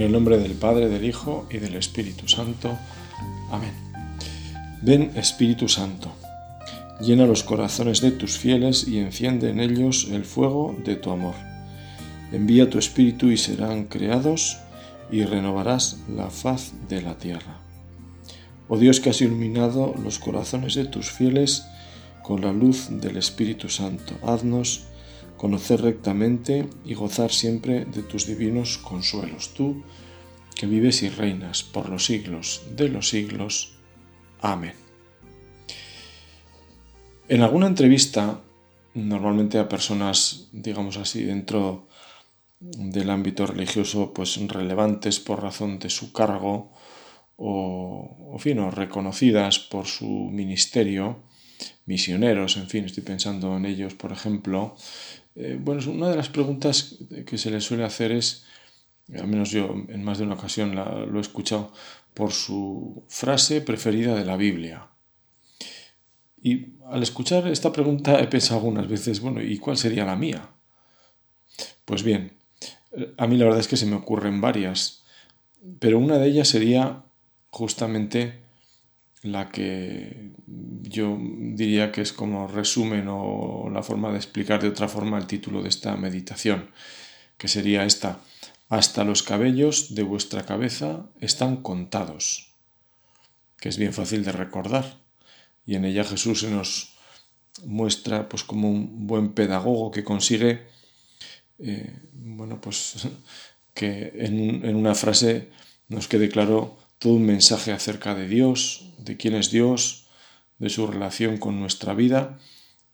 En el nombre del Padre, del Hijo y del Espíritu Santo. Amén. Ven Espíritu Santo, llena los corazones de tus fieles y enciende en ellos el fuego de tu amor. Envía tu Espíritu y serán creados y renovarás la faz de la tierra. Oh Dios que has iluminado los corazones de tus fieles con la luz del Espíritu Santo, haznos conocer rectamente y gozar siempre de tus divinos consuelos. Tú, que vives y reinas por los siglos de los siglos. Amén. En alguna entrevista, normalmente a personas, digamos así, dentro del ámbito religioso, pues relevantes por razón de su cargo o, o reconocidas por su ministerio, misioneros, en fin, estoy pensando en ellos, por ejemplo, eh, bueno, una de las preguntas que se les suele hacer es, al menos yo en más de una ocasión lo he escuchado, por su frase preferida de la Biblia. Y al escuchar esta pregunta he pensado algunas veces, bueno, ¿y cuál sería la mía? Pues bien, a mí la verdad es que se me ocurren varias, pero una de ellas sería justamente la que yo diría que es como resumen o la forma de explicar de otra forma el título de esta meditación, que sería esta, hasta los cabellos de vuestra cabeza están contados, que es bien fácil de recordar, y en ella Jesús se nos muestra pues como un buen pedagogo que consigue, eh, bueno, pues que en, en una frase nos quede claro todo un mensaje acerca de Dios, de quién es Dios, de su relación con nuestra vida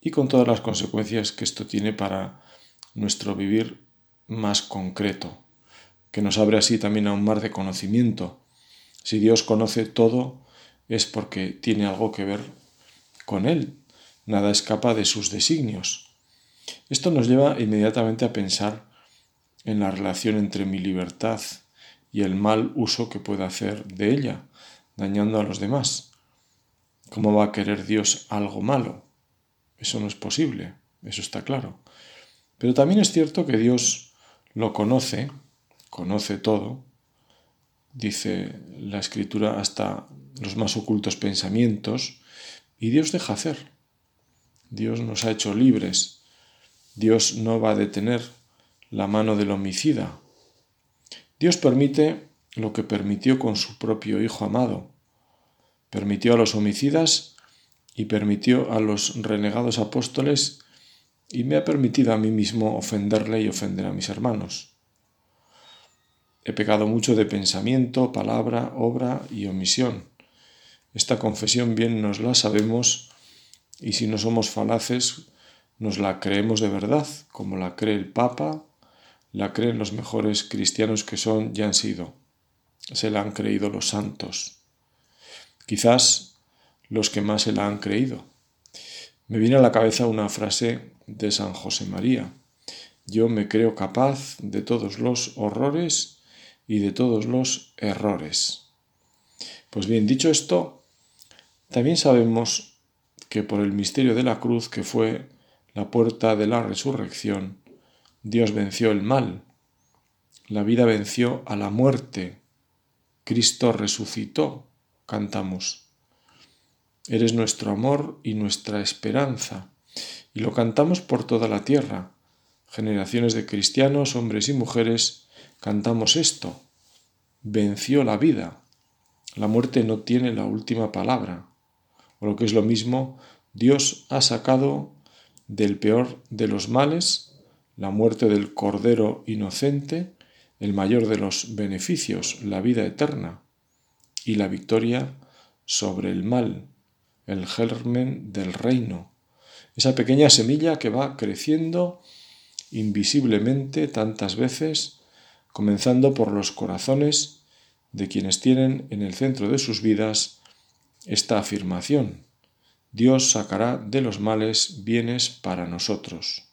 y con todas las consecuencias que esto tiene para nuestro vivir más concreto, que nos abre así también a un mar de conocimiento. Si Dios conoce todo es porque tiene algo que ver con Él, nada escapa de sus designios. Esto nos lleva inmediatamente a pensar en la relación entre mi libertad y el mal uso que pueda hacer de ella, dañando a los demás. ¿Cómo va a querer Dios algo malo? Eso no es posible, eso está claro. Pero también es cierto que Dios lo conoce, conoce todo, dice la escritura hasta los más ocultos pensamientos, y Dios deja hacer. Dios nos ha hecho libres. Dios no va a detener la mano del homicida, Dios permite lo que permitió con su propio Hijo amado. Permitió a los homicidas y permitió a los renegados apóstoles y me ha permitido a mí mismo ofenderle y ofender a mis hermanos. He pecado mucho de pensamiento, palabra, obra y omisión. Esta confesión bien nos la sabemos y si no somos falaces, nos la creemos de verdad, como la cree el Papa, la creen los mejores cristianos que son y han sido. Se la han creído los santos. Quizás los que más se la han creído. Me viene a la cabeza una frase de San José María. Yo me creo capaz de todos los horrores y de todos los errores. Pues bien, dicho esto, también sabemos que por el misterio de la cruz, que fue la puerta de la resurrección, Dios venció el mal, la vida venció a la muerte, Cristo resucitó, cantamos. Eres nuestro amor y nuestra esperanza, y lo cantamos por toda la tierra. Generaciones de cristianos, hombres y mujeres, cantamos esto. Venció la vida. La muerte no tiene la última palabra. O lo que es lo mismo, Dios ha sacado del peor de los males la muerte del Cordero inocente, el mayor de los beneficios, la vida eterna, y la victoria sobre el mal, el germen del reino, esa pequeña semilla que va creciendo invisiblemente tantas veces, comenzando por los corazones de quienes tienen en el centro de sus vidas esta afirmación. Dios sacará de los males bienes para nosotros.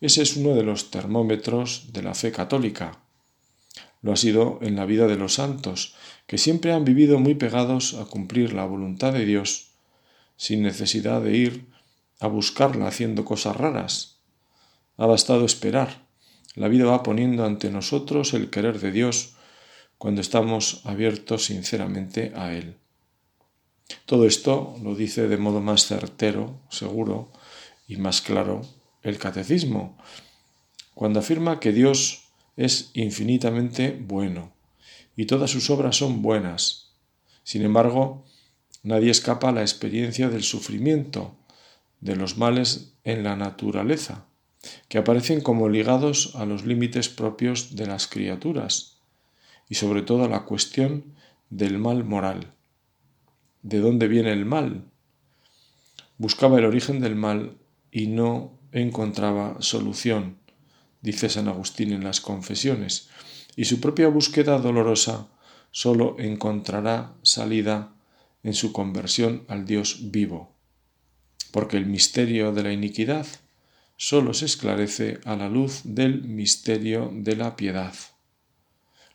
Ese es uno de los termómetros de la fe católica. Lo ha sido en la vida de los santos, que siempre han vivido muy pegados a cumplir la voluntad de Dios, sin necesidad de ir a buscarla haciendo cosas raras. Ha bastado esperar. La vida va poniendo ante nosotros el querer de Dios cuando estamos abiertos sinceramente a Él. Todo esto lo dice de modo más certero, seguro y más claro el catecismo, cuando afirma que Dios es infinitamente bueno y todas sus obras son buenas. Sin embargo, nadie escapa a la experiencia del sufrimiento, de los males en la naturaleza, que aparecen como ligados a los límites propios de las criaturas, y sobre todo a la cuestión del mal moral. ¿De dónde viene el mal? Buscaba el origen del mal y no encontraba solución, dice San Agustín en las confesiones, y su propia búsqueda dolorosa sólo encontrará salida en su conversión al Dios vivo, porque el misterio de la iniquidad sólo se esclarece a la luz del misterio de la piedad.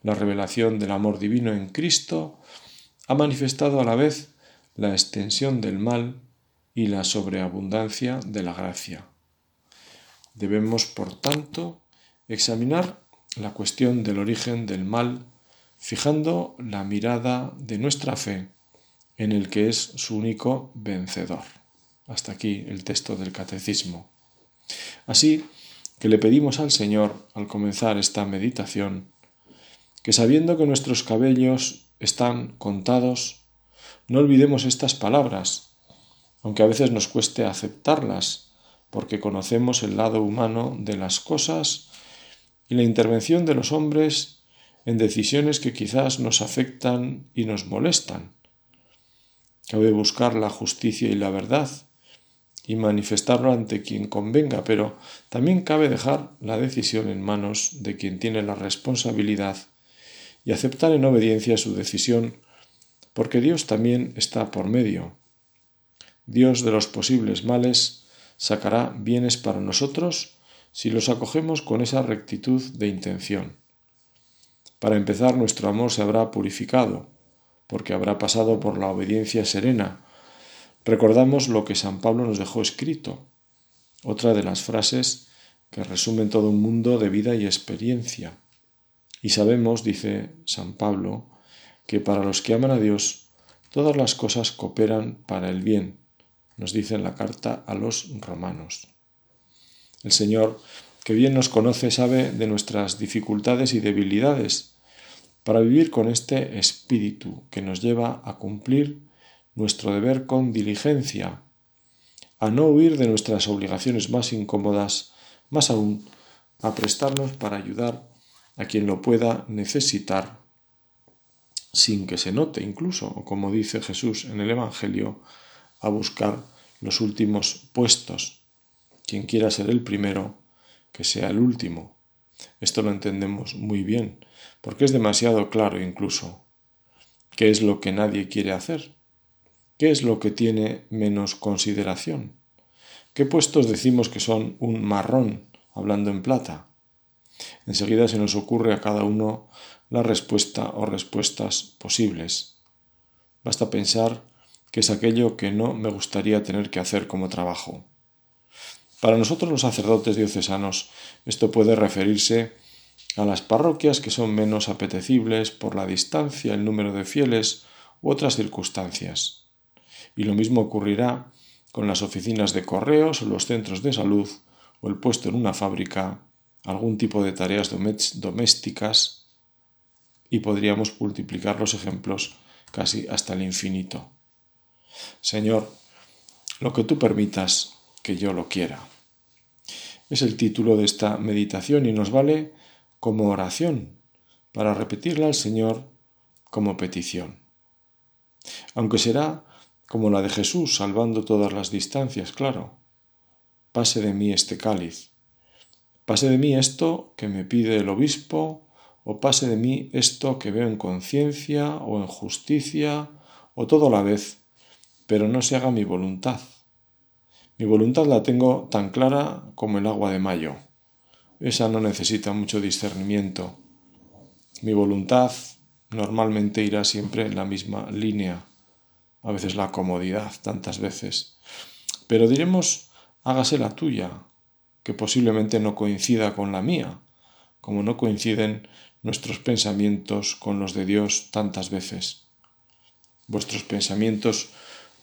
La revelación del amor divino en Cristo ha manifestado a la vez la extensión del mal y la sobreabundancia de la gracia. Debemos, por tanto, examinar la cuestión del origen del mal, fijando la mirada de nuestra fe en el que es su único vencedor. Hasta aquí el texto del catecismo. Así que le pedimos al Señor, al comenzar esta meditación, que sabiendo que nuestros cabellos están contados, no olvidemos estas palabras, aunque a veces nos cueste aceptarlas, porque conocemos el lado humano de las cosas y la intervención de los hombres en decisiones que quizás nos afectan y nos molestan. Cabe buscar la justicia y la verdad y manifestarlo ante quien convenga, pero también cabe dejar la decisión en manos de quien tiene la responsabilidad y aceptar en obediencia su decisión, porque Dios también está por medio. Dios de los posibles males sacará bienes para nosotros si los acogemos con esa rectitud de intención. Para empezar, nuestro amor se habrá purificado, porque habrá pasado por la obediencia serena. Recordamos lo que San Pablo nos dejó escrito, otra de las frases que resumen todo un mundo de vida y experiencia. Y sabemos, dice San Pablo, que para los que aman a Dios, todas las cosas cooperan para el bien, nos dice en la carta a los romanos. El Señor, que bien nos conoce, sabe de nuestras dificultades y debilidades, para vivir con este espíritu que nos lleva a cumplir nuestro deber con diligencia, a no huir de nuestras obligaciones más incómodas, más aún a prestarnos para ayudar a quien lo pueda necesitar, sin que se note incluso, como dice Jesús en el Evangelio, a buscar los últimos puestos. Quien quiera ser el primero, que sea el último. Esto lo entendemos muy bien, porque es demasiado claro incluso. ¿Qué es lo que nadie quiere hacer? ¿Qué es lo que tiene menos consideración? ¿Qué puestos decimos que son un marrón, hablando en plata? Enseguida se nos ocurre a cada uno la respuesta o respuestas posibles. Basta pensar que es aquello que no me gustaría tener que hacer como trabajo. Para nosotros los sacerdotes diocesanos esto puede referirse a las parroquias que son menos apetecibles por la distancia, el número de fieles u otras circunstancias. Y lo mismo ocurrirá con las oficinas de correos o los centros de salud o el puesto en una fábrica, algún tipo de tareas domésticas y podríamos multiplicar los ejemplos casi hasta el infinito. Señor, lo que tú permitas que yo lo quiera. Es el título de esta meditación y nos vale como oración para repetirla al Señor como petición. Aunque será como la de Jesús, salvando todas las distancias, claro. Pase de mí este cáliz. Pase de mí esto que me pide el obispo, o pase de mí esto que veo en conciencia o en justicia, o todo a la vez pero no se haga mi voluntad. Mi voluntad la tengo tan clara como el agua de mayo. Esa no necesita mucho discernimiento. Mi voluntad normalmente irá siempre en la misma línea, a veces la comodidad, tantas veces. Pero diremos, hágase la tuya, que posiblemente no coincida con la mía, como no coinciden nuestros pensamientos con los de Dios tantas veces. Vuestros pensamientos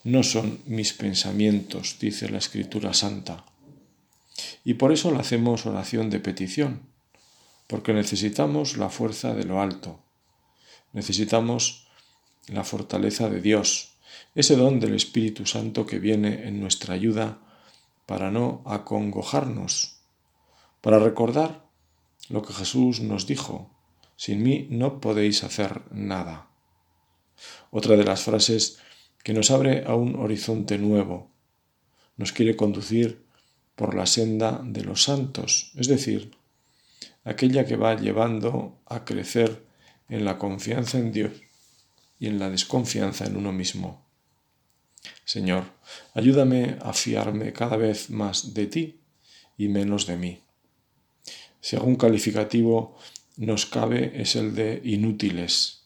no son mis pensamientos, dice la Escritura Santa. Y por eso le hacemos oración de petición, porque necesitamos la fuerza de lo alto, necesitamos la fortaleza de Dios, ese don del Espíritu Santo que viene en nuestra ayuda para no acongojarnos, para recordar lo que Jesús nos dijo, sin mí no podéis hacer nada. Otra de las frases que nos abre a un horizonte nuevo, nos quiere conducir por la senda de los santos, es decir, aquella que va llevando a crecer en la confianza en Dios y en la desconfianza en uno mismo. Señor, ayúdame a fiarme cada vez más de ti y menos de mí. Si algún calificativo nos cabe es el de inútiles,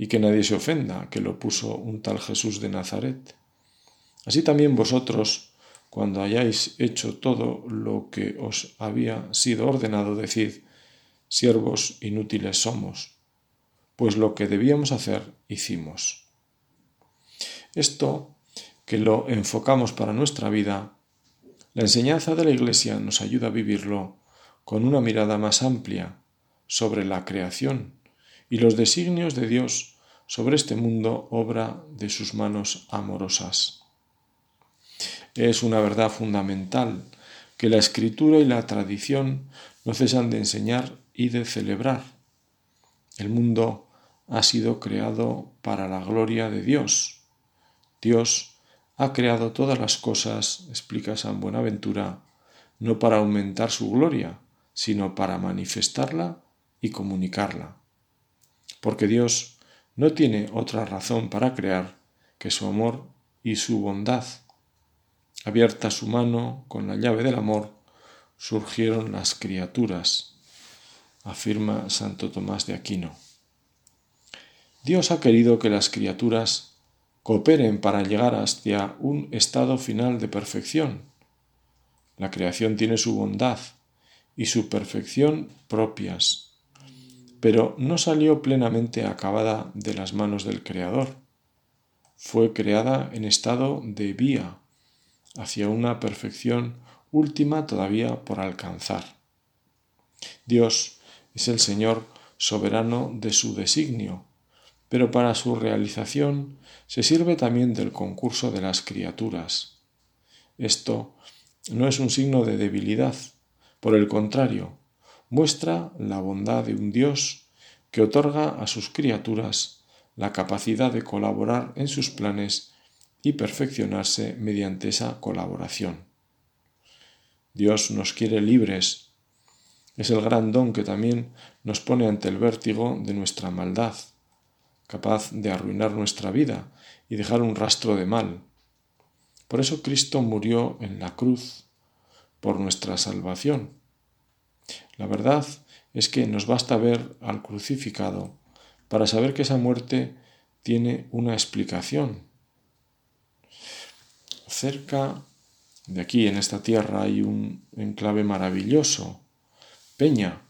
y que nadie se ofenda, que lo puso un tal Jesús de Nazaret. Así también vosotros, cuando hayáis hecho todo lo que os había sido ordenado, decid, siervos inútiles somos, pues lo que debíamos hacer hicimos. Esto, que lo enfocamos para nuestra vida, la enseñanza de la Iglesia nos ayuda a vivirlo con una mirada más amplia sobre la creación y los designios de Dios sobre este mundo obra de sus manos amorosas. Es una verdad fundamental que la escritura y la tradición no cesan de enseñar y de celebrar. El mundo ha sido creado para la gloria de Dios. Dios ha creado todas las cosas, explica San Buenaventura, no para aumentar su gloria, sino para manifestarla y comunicarla. Porque Dios no tiene otra razón para crear que su amor y su bondad. Abierta su mano con la llave del amor, surgieron las criaturas, afirma Santo Tomás de Aquino. Dios ha querido que las criaturas cooperen para llegar hacia un estado final de perfección. La creación tiene su bondad, y su perfección propias, pero no salió plenamente acabada de las manos del Creador. Fue creada en estado de vía hacia una perfección última todavía por alcanzar. Dios es el Señor soberano de su designio, pero para su realización se sirve también del concurso de las criaturas. Esto no es un signo de debilidad, por el contrario, muestra la bondad de un Dios que otorga a sus criaturas la capacidad de colaborar en sus planes y perfeccionarse mediante esa colaboración. Dios nos quiere libres. Es el gran don que también nos pone ante el vértigo de nuestra maldad, capaz de arruinar nuestra vida y dejar un rastro de mal. Por eso Cristo murió en la cruz por nuestra salvación. La verdad es que nos basta ver al crucificado para saber que esa muerte tiene una explicación. Cerca de aquí, en esta tierra, hay un enclave maravilloso, Peña.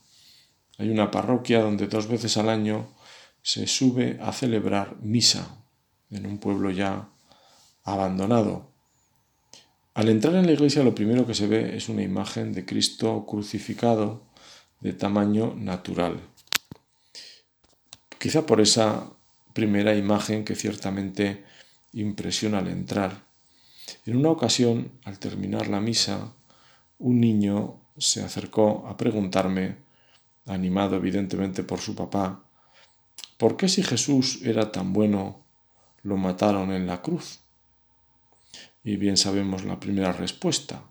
Hay una parroquia donde dos veces al año se sube a celebrar misa en un pueblo ya abandonado. Al entrar en la iglesia lo primero que se ve es una imagen de Cristo crucificado de tamaño natural. Quizá por esa primera imagen que ciertamente impresiona al entrar. En una ocasión, al terminar la misa, un niño se acercó a preguntarme, animado evidentemente por su papá, ¿por qué si Jesús era tan bueno lo mataron en la cruz? Y bien sabemos la primera respuesta.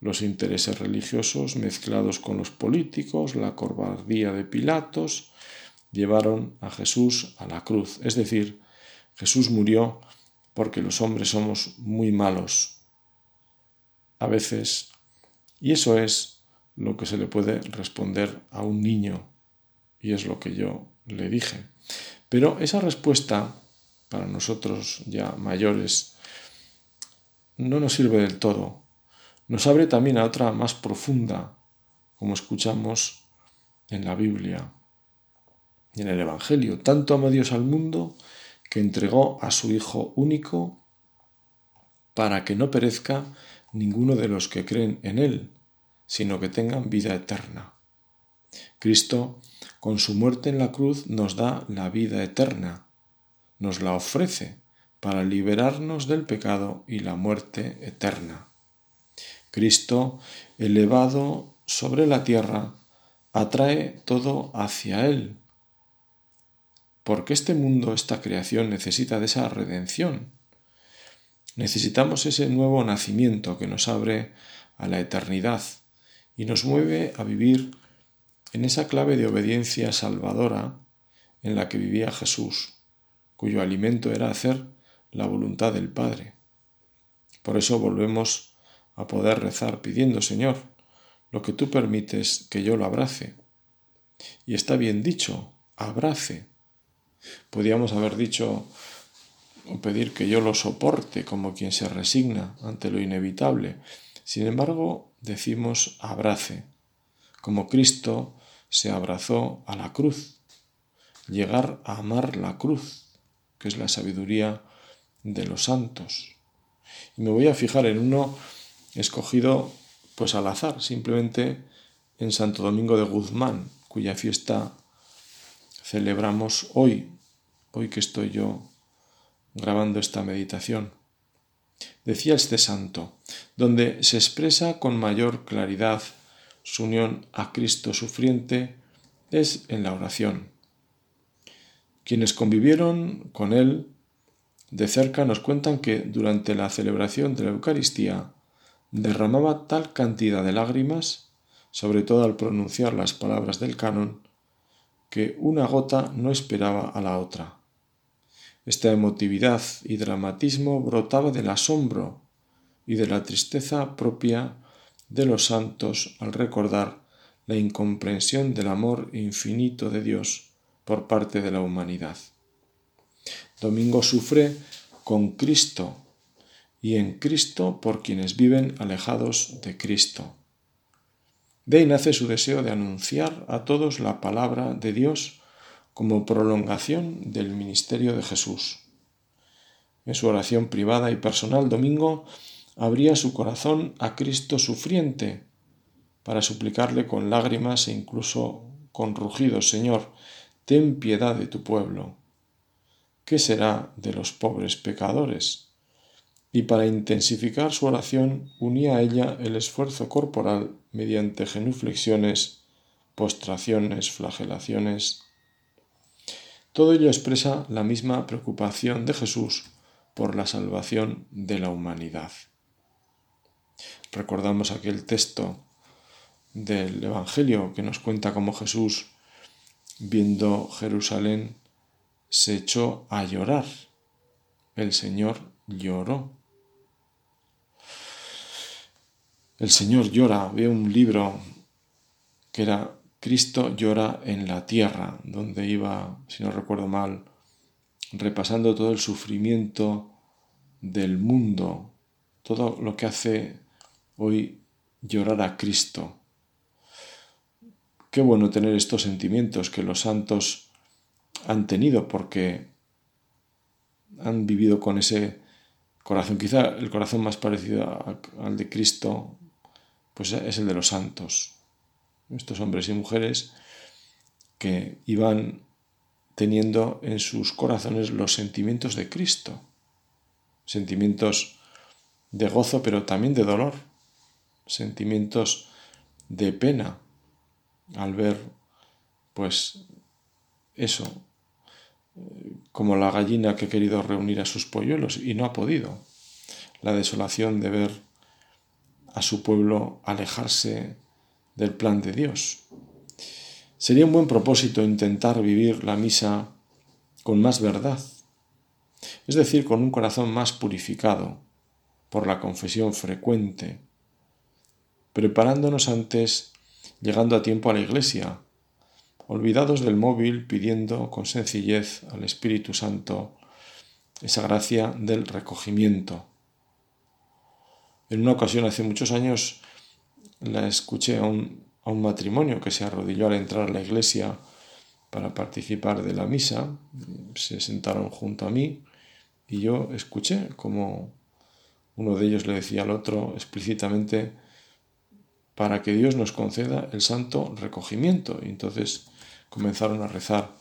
Los intereses religiosos mezclados con los políticos, la cobardía de Pilatos, llevaron a Jesús a la cruz. Es decir, Jesús murió porque los hombres somos muy malos. A veces, y eso es lo que se le puede responder a un niño, y es lo que yo le dije. Pero esa respuesta, para nosotros ya mayores, no nos sirve del todo. Nos abre también a otra más profunda, como escuchamos en la Biblia. y en el Evangelio. Tanto amó Dios al mundo que entregó a su Hijo único para que no perezca ninguno de los que creen en Él, sino que tengan vida eterna. Cristo, con su muerte en la cruz, nos da la vida eterna, nos la ofrece para liberarnos del pecado y la muerte eterna. Cristo, elevado sobre la tierra, atrae todo hacia Él, porque este mundo, esta creación necesita de esa redención. Necesitamos ese nuevo nacimiento que nos abre a la eternidad y nos mueve a vivir en esa clave de obediencia salvadora en la que vivía Jesús, cuyo alimento era hacer la voluntad del Padre. Por eso volvemos a poder rezar pidiendo, Señor, lo que tú permites que yo lo abrace. Y está bien dicho, abrace. Podíamos haber dicho o pedir que yo lo soporte como quien se resigna ante lo inevitable. Sin embargo, decimos abrace, como Cristo se abrazó a la cruz. Llegar a amar la cruz, que es la sabiduría de los santos. Y me voy a fijar en uno escogido pues al azar, simplemente en Santo Domingo de Guzmán, cuya fiesta celebramos hoy, hoy que estoy yo grabando esta meditación. Decía este santo, donde se expresa con mayor claridad su unión a Cristo sufriente es en la oración. Quienes convivieron con él de cerca nos cuentan que durante la celebración de la Eucaristía derramaba tal cantidad de lágrimas, sobre todo al pronunciar las palabras del canon, que una gota no esperaba a la otra. Esta emotividad y dramatismo brotaba del asombro y de la tristeza propia de los santos al recordar la incomprensión del amor infinito de Dios por parte de la humanidad. Domingo sufre con Cristo y en Cristo por quienes viven alejados de Cristo. De ahí nace su deseo de anunciar a todos la palabra de Dios como prolongación del ministerio de Jesús. En su oración privada y personal, Domingo abría su corazón a Cristo sufriente para suplicarle con lágrimas e incluso con rugidos, Señor, ten piedad de tu pueblo. ¿Qué será de los pobres pecadores? Y para intensificar su oración unía a ella el esfuerzo corporal mediante genuflexiones, postraciones, flagelaciones. Todo ello expresa la misma preocupación de Jesús por la salvación de la humanidad. Recordamos aquel texto del Evangelio que nos cuenta cómo Jesús, viendo Jerusalén, se echó a llorar. El Señor lloró. El Señor llora. Había un libro que era Cristo llora en la tierra, donde iba, si no recuerdo mal, repasando todo el sufrimiento del mundo, todo lo que hace hoy llorar a Cristo. Qué bueno tener estos sentimientos que los santos han tenido porque han vivido con ese corazón. Quizá el corazón más parecido al de Cristo pues es el de los santos. Estos hombres y mujeres que iban teniendo en sus corazones los sentimientos de Cristo. Sentimientos de gozo, pero también de dolor. Sentimientos de pena al ver pues eso, como la gallina que ha querido reunir a sus polluelos y no ha podido. La desolación de ver a su pueblo alejarse del plan de Dios. Sería un buen propósito intentar vivir la misa con más verdad, es decir, con un corazón más purificado por la confesión frecuente, preparándonos antes, llegando a tiempo a la iglesia, olvidados del móvil, pidiendo con sencillez al Espíritu Santo esa gracia del recogimiento. En una ocasión, hace muchos años, la escuché a un, matrimonio que se arrodilló al entrar a la iglesia para participar de la misa, se sentaron junto a mí y yo escuché como uno de ellos le decía al otro explícitamente para que Dios nos conceda el santo recogimiento. Y entonces comenzaron a rezar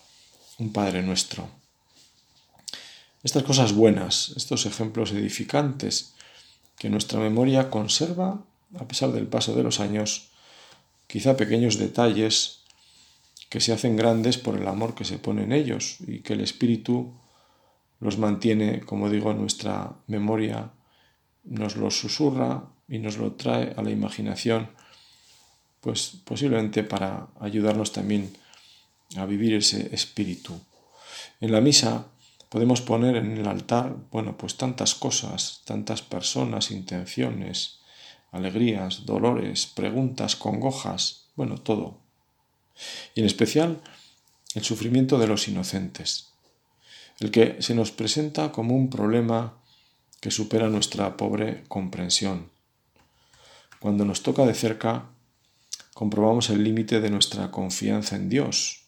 un Padre nuestro. Estas cosas buenas, estos ejemplos edificantes que nuestra memoria conserva a pesar del paso de los años, quizá pequeños detalles que se hacen grandes por el amor que se pone en ellos y que el Espíritu los mantiene, como digo, en nuestra memoria, nos los susurra y nos lo trae a la imaginación, pues posiblemente para ayudarnos también a vivir ese espíritu. En la misa podemos poner en el altar, bueno, pues tantas cosas, tantas personas, intenciones, alegrías, dolores, preguntas, congojas, bueno, todo. Y en especial el sufrimiento de los inocentes, el que se nos presenta como un problema que supera nuestra pobre comprensión. Cuando nos toca de cerca, comprobamos el límite de nuestra confianza en Dios.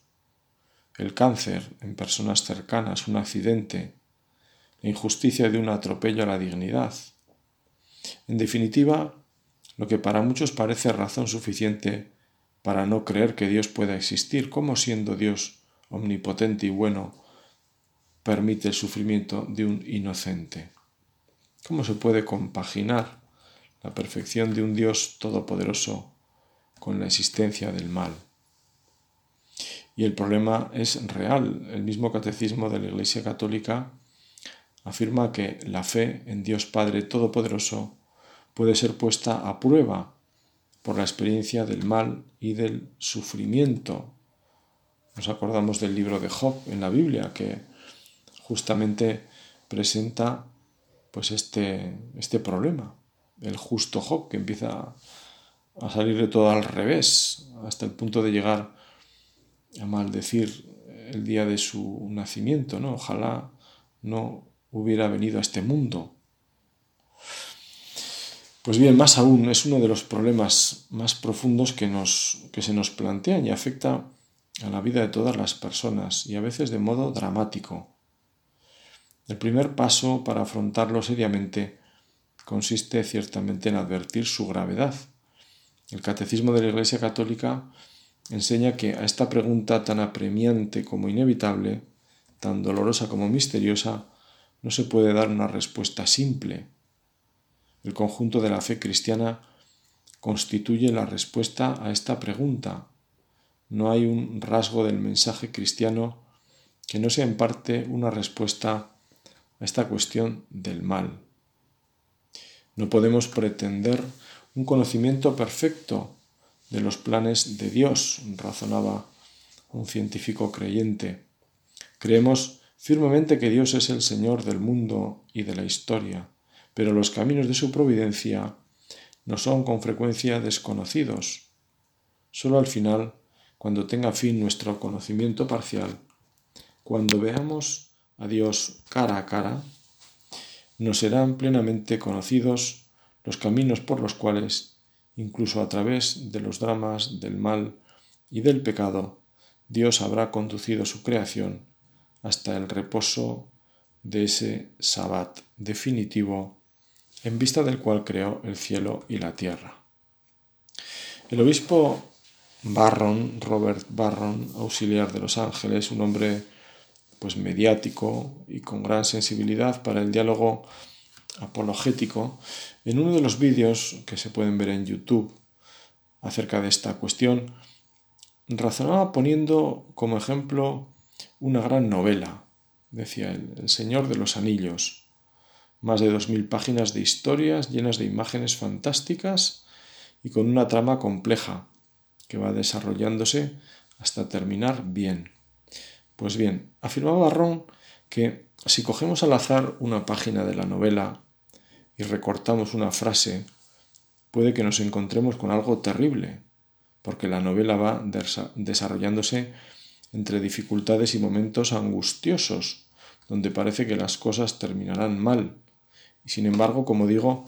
El cáncer en personas cercanas, un accidente, la injusticia de un atropello a la dignidad. En definitiva, lo que para muchos parece razón suficiente para no creer que Dios pueda existir, como siendo Dios omnipotente y bueno, permite el sufrimiento de un inocente. ¿Cómo se puede compaginar la perfección de un Dios todopoderoso con la existencia del mal? Y el problema es real. El mismo catecismo de la Iglesia Católica afirma que la fe en Dios Padre Todopoderoso puede ser puesta a prueba por la experiencia del mal y del sufrimiento. Nos acordamos del libro de Job en la Biblia que justamente presenta pues este, este problema, el justo Job que empieza a salir de todo al revés hasta el punto de llegar a maldecir el día de su nacimiento, ¿no? Ojalá no hubiera venido a este mundo. Pues bien, más aún, es uno de los problemas más profundos que, nos, que se nos plantean y afecta a la vida de todas las personas y a veces de modo dramático. El primer paso para afrontarlo seriamente consiste ciertamente en advertir su gravedad. El Catecismo de la Iglesia Católica enseña que a esta pregunta tan apremiante como inevitable, tan dolorosa como misteriosa, no se puede dar una respuesta simple el conjunto de la fe cristiana constituye la respuesta a esta pregunta. No hay un rasgo del mensaje cristiano que no sea en parte una respuesta a esta cuestión del mal. No podemos pretender un conocimiento perfecto de los planes de Dios, razonaba un científico creyente. Creemos firmemente que Dios es el Señor del mundo y de la historia pero los caminos de su providencia no son con frecuencia desconocidos. Solo al final, cuando tenga fin nuestro conocimiento parcial, cuando veamos a Dios cara a cara, nos serán plenamente conocidos los caminos por los cuales, incluso a través de los dramas del mal y del pecado, Dios habrá conducido su creación hasta el reposo de ese sabbat definitivo en vista del cual creó el cielo y la tierra. El obispo Barron, Robert Barron, auxiliar de los ángeles, un hombre pues mediático y con gran sensibilidad para el diálogo apologético, en uno de los vídeos que se pueden ver en YouTube acerca de esta cuestión, razonaba poniendo como ejemplo una gran novela, decía él, El Señor de los Anillos, más de 2.000 páginas de historias llenas de imágenes fantásticas y con una trama compleja que va desarrollándose hasta terminar bien. Pues bien, afirmaba Ron que si cogemos al azar una página de la novela y recortamos una frase, puede que nos encontremos con algo terrible, porque la novela va desarrollándose entre dificultades y momentos angustiosos, donde parece que las cosas terminarán mal y sin embargo, como digo,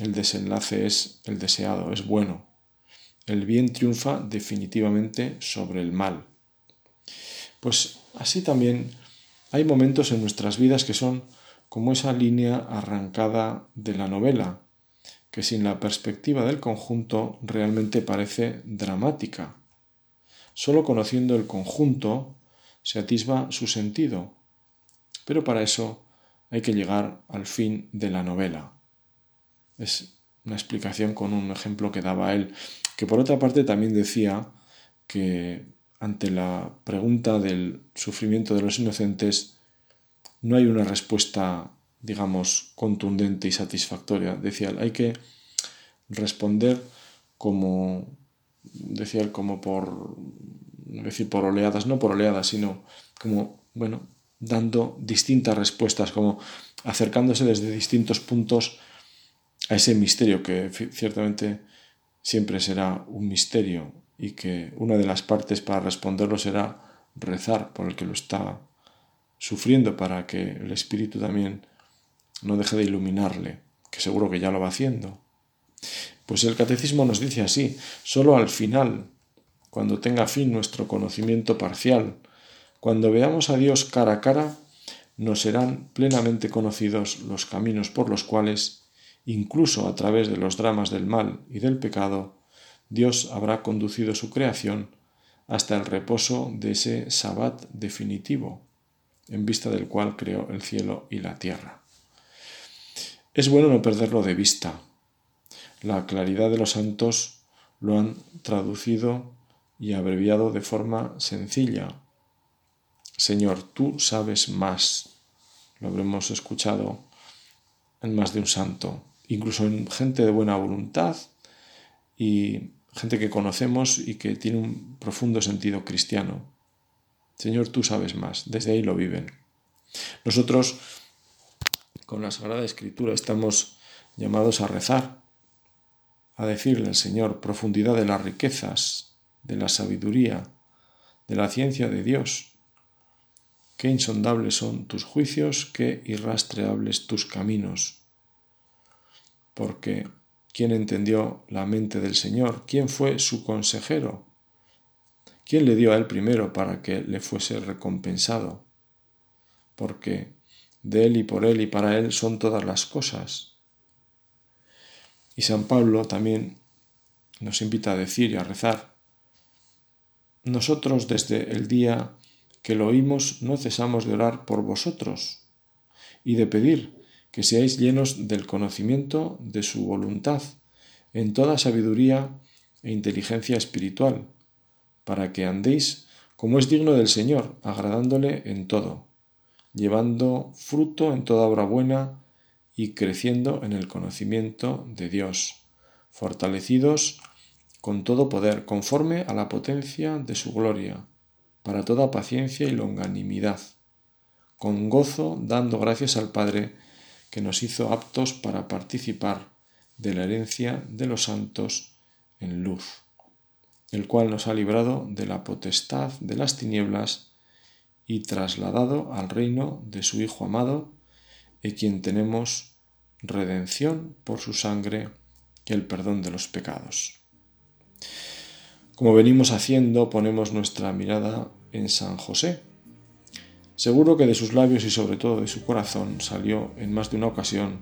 el desenlace es el deseado, es bueno. El bien triunfa definitivamente sobre el mal. Pues así también hay momentos en nuestras vidas que son como esa línea arrancada de la novela, que sin la perspectiva del conjunto realmente parece dramática. Solo conociendo el conjunto se atisba su sentido, pero para eso hay que llegar al fin de la novela. Es una explicación con un ejemplo que daba él, que por otra parte también decía que ante la pregunta del sufrimiento de los inocentes no hay una respuesta, digamos, contundente y satisfactoria. Decía, hay que responder como, decía él, como por, decir por oleadas, no por oleadas, sino como, bueno, dando distintas respuestas, como acercándose desde distintos puntos a ese misterio que ciertamente siempre será un misterio y que una de las partes para responderlo será rezar por el que lo está sufriendo para que el Espíritu también no deje de iluminarle, que seguro que ya lo va haciendo. Pues el catecismo nos dice así, solo al final, cuando tenga fin nuestro conocimiento parcial, cuando veamos a Dios cara a cara, nos serán plenamente conocidos los caminos por los cuales, incluso a través de los dramas del mal y del pecado, Dios habrá conducido su creación hasta el reposo de ese sabbat definitivo, en vista del cual creó el cielo y la tierra. Es bueno no perderlo de vista. La claridad de los santos lo han traducido y abreviado de forma sencilla, Señor, tú sabes más. Lo habremos escuchado en más de un santo, incluso en gente de buena voluntad y gente que conocemos y que tiene un profundo sentido cristiano. Señor, tú sabes más, desde ahí lo viven. Nosotros, con la Sagrada Escritura, estamos llamados a rezar, a decirle al Señor profundidad de las riquezas, de la sabiduría, de la ciencia de Dios, Qué insondables son tus juicios, qué irrastreables tus caminos. Porque, ¿quién entendió la mente del Señor? ¿Quién fue su consejero? ¿Quién le dio a él primero para que le fuese recompensado? Porque de él y por él y para él son todas las cosas. Y San Pablo también nos invita a decir y a rezar. Nosotros desde el día que lo oímos, no cesamos de orar por vosotros y de pedir que seáis llenos del conocimiento de su voluntad, en toda sabiduría e inteligencia espiritual, para que andéis como es digno del Señor, agradándole en todo, llevando fruto en toda obra buena y creciendo en el conocimiento de Dios, fortalecidos con todo poder, conforme a la potencia de su gloria para toda paciencia y longanimidad, con gozo dando gracias al Padre que nos hizo aptos para participar de la herencia de los santos en luz, el cual nos ha librado de la potestad de las tinieblas y trasladado al reino de su Hijo amado, en quien tenemos redención por su sangre y el perdón de los pecados. Como venimos haciendo, ponemos nuestra mirada en San José. Seguro que de sus labios y sobre todo de su corazón salió en más de una ocasión,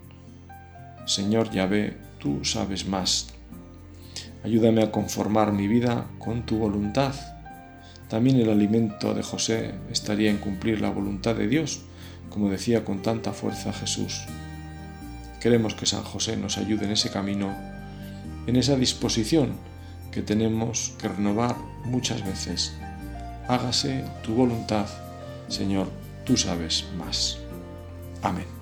Señor Yahvé, tú sabes más. Ayúdame a conformar mi vida con tu voluntad. También el alimento de José estaría en cumplir la voluntad de Dios, como decía con tanta fuerza Jesús. Queremos que San José nos ayude en ese camino, en esa disposición que tenemos que renovar muchas veces. Hágase tu voluntad, Señor, tú sabes más. Amén.